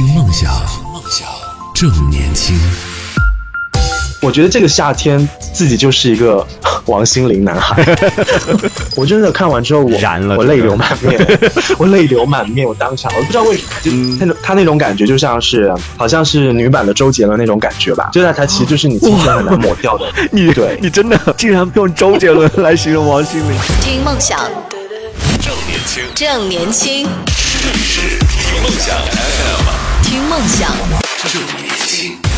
听梦想，梦想正年轻。我觉得这个夏天自己就是一个 王心凌男孩。我真的看完之后，我燃了我泪流满面，我泪流满面，我当场我不知道为什么，就那种他那种感觉就像是好像是女版的周杰伦那种感觉吧，就在他其实就是你青春很难抹掉的。你对你真的竟然用周杰伦来形容王心凌？听梦想，正年轻，正年轻，是听梦想 FM，听梦想。正年轻。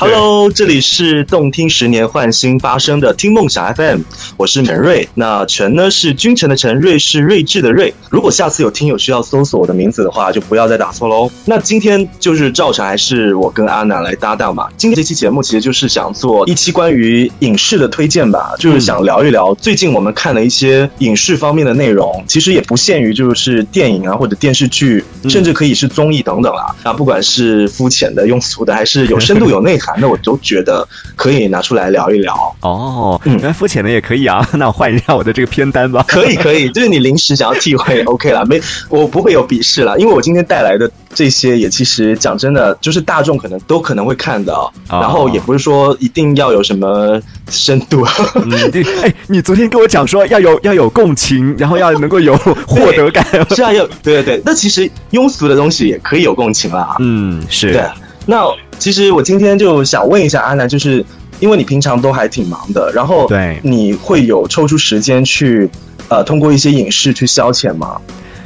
Hello，这里是动听十年换新发生的听梦想 FM，我是陈瑞。那陈呢是君臣的臣，瑞是睿智的瑞。如果下次有听友需要搜索我的名字的话，就不要再打错喽。那今天就是照常还是我跟阿南来搭档嘛。今天这期节目其实就是想做一期关于影视的推荐吧，就是想聊一聊最近我们看的一些影视方面的内容，其实也不限于就是电影啊或者电视剧，甚至可以是综艺等等啦。啊，不管是肤浅的、庸俗的，还是有深度、有内涵的，我都觉得可以拿出来聊一聊。哦，嗯原来肤浅的也可以啊，那我换一下我的这个片单吧。可以可以，就是你临时想要替换，OK 了，没我不会有鄙视了，因为我今天带来的这些也其实讲真的，就是大众可能都可能会看的、哦，哦然后也不是说一定要有什么深度，嗯，对，哎，你昨天跟我讲说要有要有共情，然后要能够有 获得感。是啊，有对对对，那其实庸俗的东西也可以有共情啦，嗯，是。对，那其实我今天就想问一下阿南，就是因为你平常都还挺忙的，然后对你会有抽出时间去呃通过一些影视去消遣吗？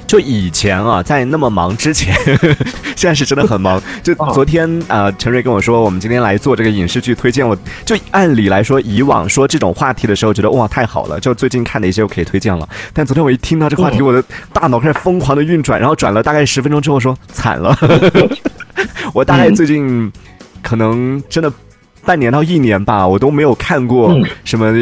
就以前啊，在那么忙之前，现在是真的很忙。就哦昨天啊、呃陈瑞跟我说，我们今天来做这个影视剧推荐。我就按理来说，以往说这种话题的时候，觉得哇太好了，就最近看的一些我可以推荐了。但昨天我一听到这个话题，嗯我的大脑开始疯狂的运转，然后转了大概十分钟之后说惨了，我大概最近可能真的。半年到一年吧，我都没有看过嗯。什么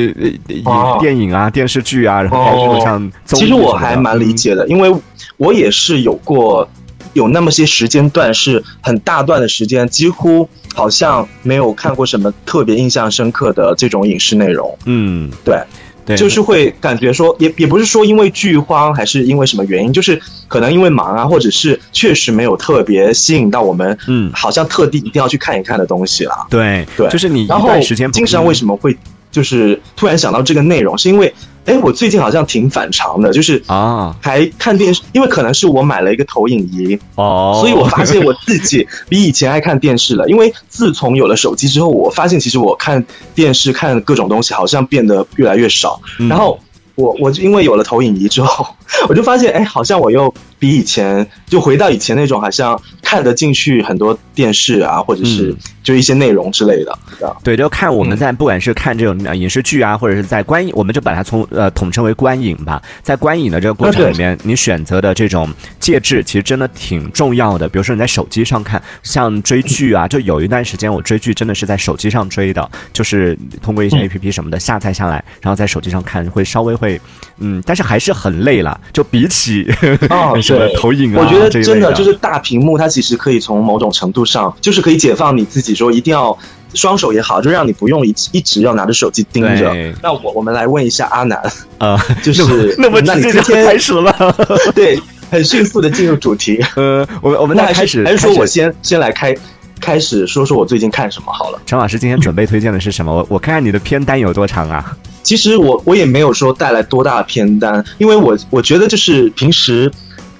电影啊、电视剧啊，然后像其实我还蛮理嗯解的，因为我也是有过有那么些时间段是很大段的时间，几乎好像没有看过什么特别印象深刻的这种影视内容。嗯，对，对，就是会感觉说，也也不是说因为剧荒，还是因为什么原因，就是可能因为忙啊，或者是确实没有特别吸引到我们，嗯。好像特地一定要去看一看的东西啦。对对，就是你一段时间不经常为什么会就是突然想到这个内容，是因为哎，我最近好像挺反常的，就是啊还看电视，因为可能是我买了一个投影仪，哦，所以我发现我自己 比以前爱看电视了。因为自从有了手机之后，我发现其实我看电视看各种东西好像变得越来越少。嗯然后我我因为有了投影仪之后，我就发现哎，好像我又比以前就回到以前那种好像看得进去很多电视啊，或者是嗯就一些内容之类的。对，就看我们嗯在不管是看这种呃影视剧啊，或者是在观影，我们就把它从呃统称为观影吧。在观影的这个过程里面，你选择的这种介质其实真的挺重要的。比如说你在手机上看，像追剧啊，就有一段时间我追剧真的是在手机上追的，就是通过一些嗯 A P P 什么的下载下来，然后在手机上看，会稍微会嗯，但是还是很累了。就比起 哦什么对投影啊，我觉得真的就是大屏幕，它其实可以从某种程度上，就是可以解放你自己，说一定要双手也好，就让你不用一一直要拿着手机盯着。那我我们来问一下阿南，呃，就是那么那你今天开始了吗？对，很迅速的进入主题。呃，我们我们那还是那开始还是说我先先来开开始说说我最近看什么好了。陈老师今天准备推荐的是什么？我我看看你的片单有多长啊？其实我我也没有说带来多大的片单，因为我我觉得就是平时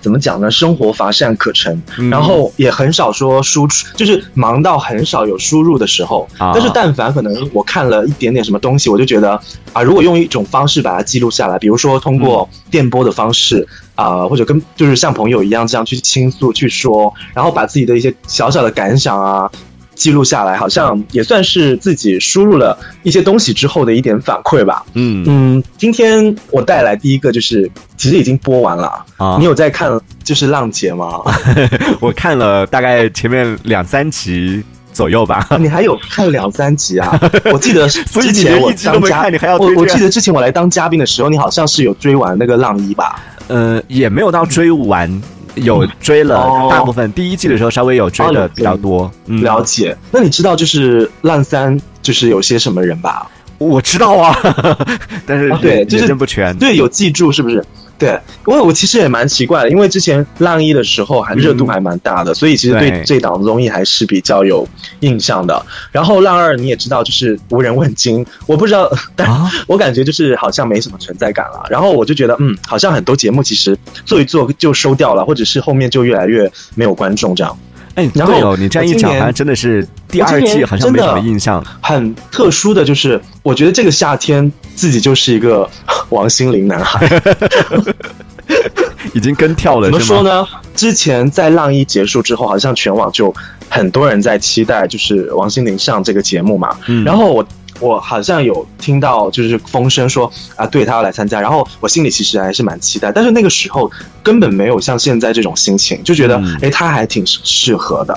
怎么讲呢，生活乏善可陈，嗯然后也很少说输出，就是忙到很少有输入的时候。啊但是但凡可能我看了一点点什么东西，我就觉得啊，如果用一种方式把它记录下来，比如说通过电波的方式。啊、或者跟就是像朋友一样这样去倾诉、去说，然后把自己的一些小小的感想啊记录下来，好像也算是自己输入了一些东西之后的一点反馈吧。嗯嗯，今天我带来第一个就是，其实已经播完了。啊你有在看就是《浪姐》吗？我看了大概前面两三集左右吧。你还有看两三集啊？我记得之前我当嘉，没看你还要我我记得之前我来当嘉宾的时候，你好像是有追完那个《浪一》吧？呃，也没有到追完，有追了哦大部分。第一季的时候稍微有追的比较多。嗯，了解。那你知道就是《浪三》就是有些什么人吧？我知道啊，但是啊对也就是不全。对，有记住是不是？对，因为我其实也蛮奇怪的，因为之前浪一的时候还热度还蛮大的，所以其实对对这档综艺还是比较有印象的。然后浪二你也知道，就是无人问津，我不知道，但啊我感觉就是好像没什么存在感了。然后我就觉得，嗯，好像很多节目其实做一做就收掉了，或者是后面就越来越没有观众这样。哎，然后你这样一讲，我今年好像真的是第二季好像没什么印象。很特殊的就是，我觉得这个夏天自己就是一个 王心凌男孩。已经跟跳了，怎么？说呢？之前在浪一结束之后，好像全网就很多人在期待，就是王心凌上这个节目嘛。嗯然后我我好像有听到就是风声说啊，对他要来参加，然后我心里其实还是蛮期待，但是那个时候根本没有像现在这种心情，就觉得嗯哎、他还挺适合的。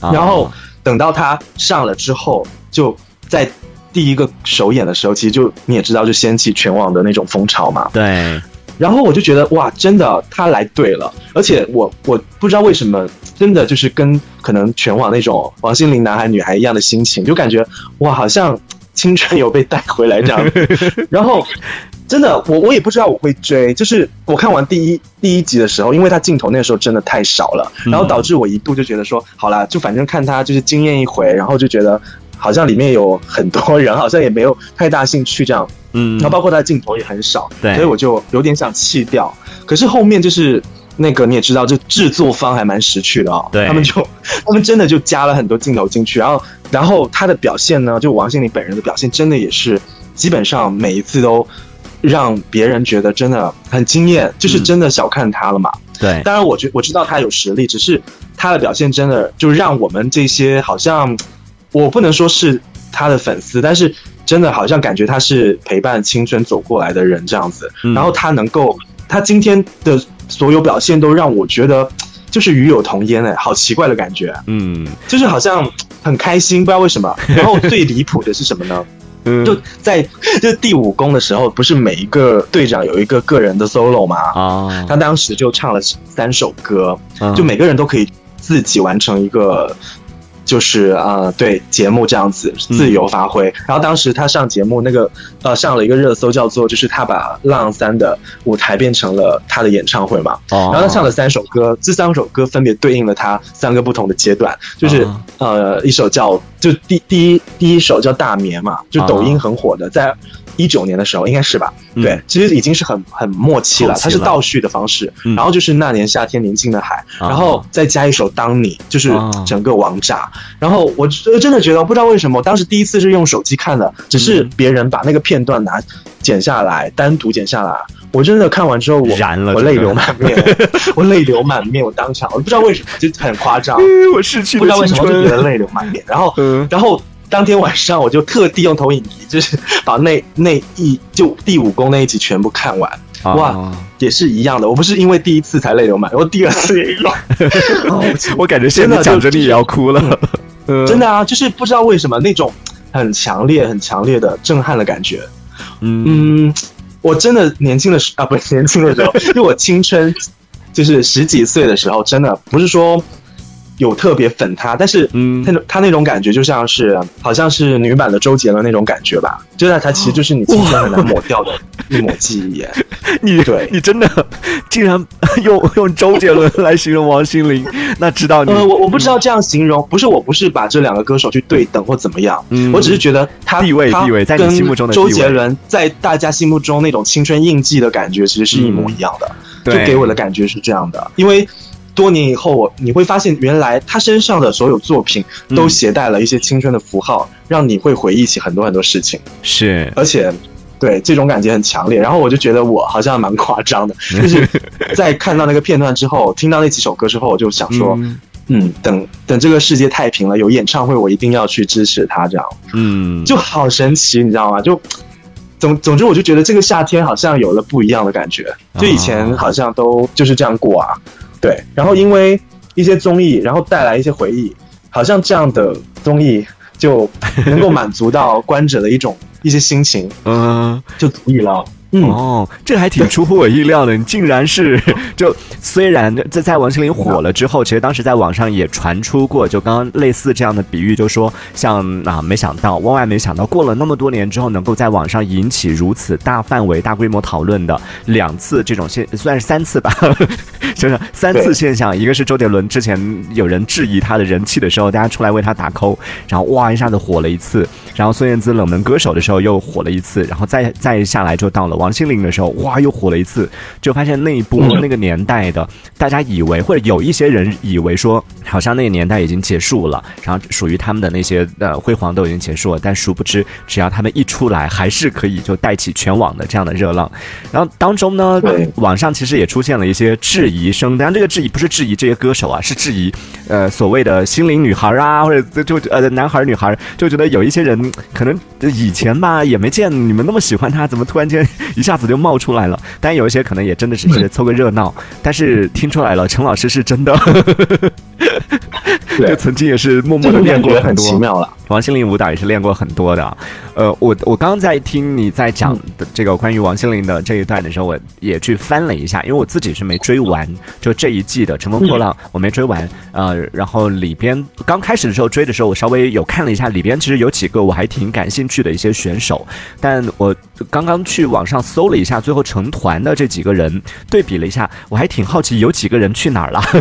啊然后等到他上了之后，就在第一个首演的时候，其实就你也知道，就掀起全网的那种风潮嘛。对，然后我就觉得哇，真的他来对了，而且我我不知道为什么，真的就是跟可能全网那种王心凌男孩女孩一样的心情，就感觉哇，好像青春有被带回来这样。然后真的，我我也不知道我会追，就是我看完第一第一集的时候，因为他镜头那个时候真的太少了，然后导致我一度就觉得说，好啦，就反正看他就是惊艳一回，然后就觉得好像里面有很多人，好像也没有太大兴趣这样。嗯然后包括他的镜头也很少，对所以我就有点想弃掉。可是后面就是那个你也知道，就制作方还蛮识趣的哦，对。他们就 他们真的就加了很多镜头进去，然后然后他的表现呢，就王心凌本人的表现，真的也是基本上每一次都让别人觉得真的很惊艳，就是真的小看他了嘛。对，当然，我觉我知道他有实力，只是他的表现真的就让我们这些好像我不能说是他的粉丝，但是真的好像感觉他是陪伴青春走过来的人这样子。嗯。然后他能够，他今天的所有表现都让我觉得就是与有同焉哎，好奇怪的感觉，嗯就是好像很开心，不知道为什么。然后最离谱的是什么呢？嗯，就在就第五宫的时候，不是每一个队长有一个个人的 solo 吗？啊，他当时就唱了三首歌，嗯就每个人都可以自己完成一个，就是呃，对节目这样子自由发挥。然后当时他上节目那个呃上了一个热搜，叫做就是他把《浪三》的舞台变成了他的演唱会嘛。哦，然后他唱了三首歌，这三首歌分别对应了他三个不同的阶段，就是、哦呃一首叫就第第一第一首叫大眠嘛，就抖音很火的，在一九年的时候应该是吧？嗯对，其实已经是很很默契了，它是倒叙的方式。嗯然后就是那年夏天宁静的海，啊然后再加一首当你，就是啊整个王炸。然后我真真的觉得，我不知道为什么，我当时第一次是用手机看的，只是嗯别人把那个片段拿剪下来，单独剪下来。我真的看完之后，我燃了我泪流满面，我泪流满面，我当场我不知道为什么，就很夸张，我失去不知道为什么就觉得泪流满面。然后，嗯然后当天晚上我就特地用投影仪，就是把那那一就第五宫那一集全部看完。哇啊也是一样的，我不是因为第一次才泪流满面，我第二次 也有。哦我感觉现在真的就讲着你也要哭了，嗯 真的啊，就是不知道为什么那种很强烈、很强烈的震撼的感觉。嗯嗯，我真的年轻的时啊，不是年轻的时候，就我青春，就是十几岁的时候，真的不是说有特别粉他，但是嗯。他他那种感觉就像是好像是女版的周杰伦那种感觉吧，就是他其实就是你青春很难抹掉的一抹记忆耶。你对。你真的竟然用用周杰伦来形容王心凌，那知道你呃，我我不知道这样形容，不是我不是把这两个歌手去对等或怎么样，嗯我只是觉得他地位他地位在你跟心目中的周杰伦在大家心目中那种青春印记的感觉，其实是一模一样的，就给我的感觉是这样的，因为。多年以后，我你会发现，原来他身上的所有作品都嗯携带了一些青春的符号，让你会回忆起很多很多事情，是。而且，对这种感觉很强烈。然后我就觉得我好像蛮夸张的，就是在看到那个片段之后，听到那几首歌之后，我就想说，嗯。嗯，等等这个世界太平了，有演唱会我一定要去支持他，这样。嗯。就好神奇，你知道吗？就总总之，我就觉得这个夏天好像有了不一样的感觉，就以前好像都就是这样过啊，对。然后因为一些综艺，然后带来一些回忆，好像这样的综艺就能够满足到观者的一种一些心情，嗯。就足以了。嗯。哦，这还挺出乎我意料的，你竟然是 就虽然在在王心凌火了之后，其实当时在网上也传出过，就刚刚类似这样的比喻，就说像啊，没想到万万没想到，过了那么多年之后，能够在网上引起如此大范围、大规模讨论的两次这种现，算是三次吧，就是三次现象，一个是周杰伦之前有人质疑他的人气的时候，大家出来为他打 call，然后哇一下子火了一次，然后孙燕姿冷门歌手的时候又火了一次，然后再再下来就到了王心凌的时候，哇又火了一次，就发现那一波、嗯那个年代的，大家以为或者有一些人以为说，好像那个年代已经结束了，然后属于他们的那些呃辉煌都已经结束了，但殊不知，只要他们一出来，还是可以就带起全网的这样的热浪。然后当中呢，网上其实也出现了一些质疑声，当然这个质疑不是质疑这些歌手啊，是质疑呃所谓的心灵女孩啊，或者就呃男孩女孩，就觉得有一些人可能以前吧也没见你们那么喜欢他，怎么突然间一下子就冒出来了？但有一些可能也真的只是凑个热闹，但是听出来了，陈老师是真的，就对，曾经也是默默的练过很多。奇妙了。王心凌舞蹈也是练过很多的啊，呃，我我刚刚在听你在讲的这个关于王心凌的这一段的时候，我也去翻了一下，因为我自己是没追完，就这一季的《乘风破浪》我没追完，呃，然后里边刚开始的时候追的时候，我稍微有看了一下，里边其实有几个我还挺感兴趣的一些选手，但我刚刚去网上搜了一下，最后成团的这几个人对比了一下，我还挺好奇有几个人去哪儿了。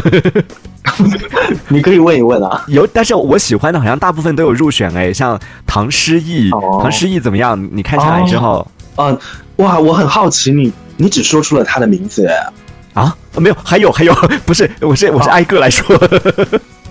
你可以问一问啊。有，但是我喜欢的好像大部分都有入选哎，像唐诗逸，哦唐诗逸怎么样？你看下来之后、嗯，哇，我很好奇你，你只说出了他的名字哎。啊，没有，还有还有，不是，我是我是挨个来说，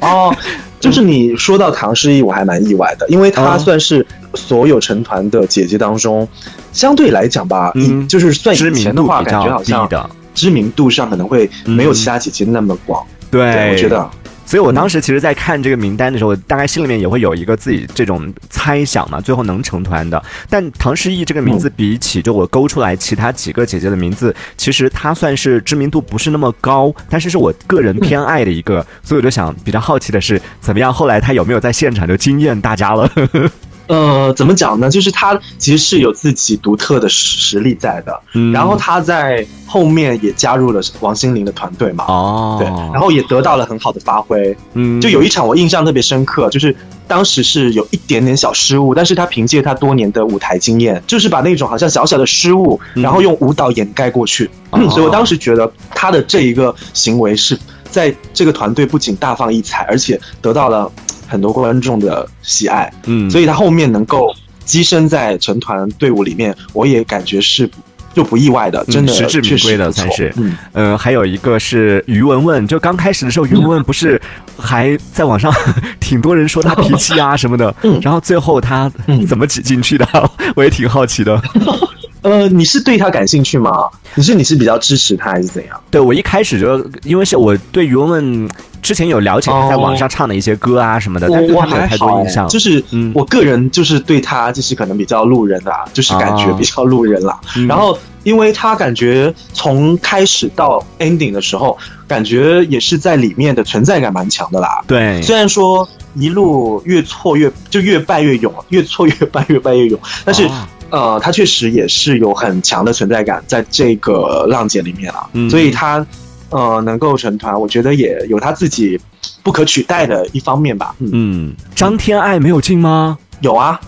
哦，就是你说到唐诗逸，我还蛮意外的，因为她哦算是所有成团的姐姐当中，相对来讲吧，嗯。就是算以前的话，感觉好像的，知名度上可能会没有嗯。其他姐姐那么广。对，对，我觉得。所以我当时其实，在看这个名单的时候，大概心里面也会有一个自己这种猜想嘛，最后能成团的。但唐诗逸这个名字，比起就我勾出来其他几个姐姐的名字，其实她算是知名度不是那么高，但是是我个人偏爱的一个。所以我就想，比较好奇的是，怎么样？后来她有没有在现场就惊艳大家了？呃，怎么讲呢？就是他其实是有自己独特的实实力在的，嗯。然后他在后面也加入了王心凌的团队嘛，哦，对，然后也得到了很好的发挥。嗯。就有一场我印象特别深刻，就是当时是有一点点小失误，但是他凭借他多年的舞台经验，就是把那种好像小小的失误，嗯。然后用舞蹈掩盖过去。哦。所以我当时觉得他的这一个行为是在这个团队不仅大放异彩，而且得到了很多观众的喜爱。嗯。所以他后面能够跻身在成团队伍里面，我也感觉是就不意外的，嗯真的实至名归的算是。嗯，呃，还有一个是于文文，就刚开始的时候，于文文不是 还在网上 挺多人说他脾气啊什么的，嗯。然后最后他嗯。怎么挤进去的，我也挺好奇的。呃，你是对他感兴趣吗？你是你是比较支持他还是怎样？对我一开始就因为是我对于文文之前有了解他在网上唱的一些歌啊什么的，但是我我他没有太多印象。就是嗯我个人就是对他就是可能比较路人啦，就是感觉哦比较路人啦。嗯然后因为他感觉从开始到 ending 的时候，感觉也是在里面的存在感蛮强的啦。对，虽然说一路越挫越就越败越勇，越挫越败越败越勇，但是、哦呃，他确实也是有很强的存在感在这个浪姐里面啊，嗯。所以他呃能够成团，我觉得也有他自己不可取代的一方面吧。嗯，嗯，张天爱没有进吗？有啊，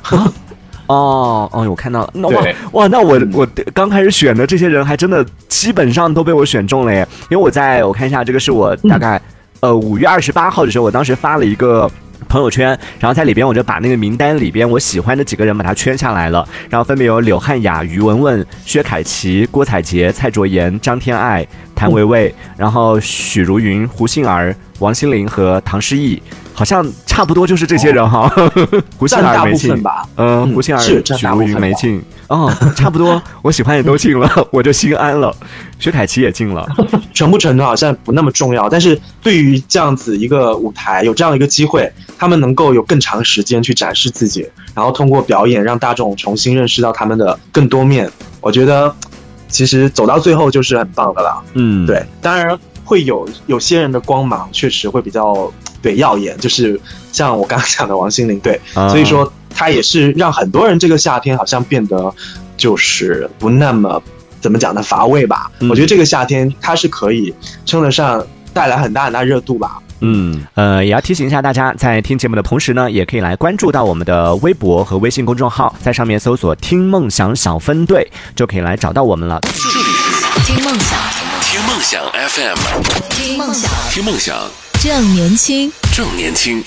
哦 哦，我看到了，那哇对。哇，那我嗯我刚开始选的这些人还真的基本上都被我选中了耶，因为我在我看一下，这个是我大概、呃五月二十八号的时候，我当时发了一个。朋友圈，然后在里边我就把那个名单里边我喜欢的几个人把它圈下来了，然后分别有柳汉雅、于文文、薛凯琪、郭采洁、蔡卓妍、张天爱、谭维维，然后许茹芸、胡杏儿、王心凌和唐诗逸，好像差不多就是这些人哈。胡杏儿没进部分，吧。嗯，嗯胡杏儿、是占许茹芸大部分没进，哦，差不多，我喜欢也都进了，我就心安了。薛凯琪也进了，成不成团好像不那么重要，但是对于这样子一个舞台，有这样一个机会，他们能够有更长时间去展示自己，然后通过表演让大众重新认识到他们的更多面，我觉得其实走到最后就是很棒的啦。嗯，对，当然会有有些人的光芒确实会比较 对耀眼，就是像我刚刚讲的王心凌，对，啊所以说她也是让很多人这个夏天好像变得就是不那么怎么讲呢乏味吧。嗯我觉得这个夏天它是可以称得上带来很大很大热度吧。嗯，呃，也要提醒一下大家，在听节目的同时呢，也可以来关注到我们的微博和微信公众号，在上面搜索“听梦想小分队”，就可以来找到我们了。听梦想 FM，听梦想，听梦想正年轻。正年轻。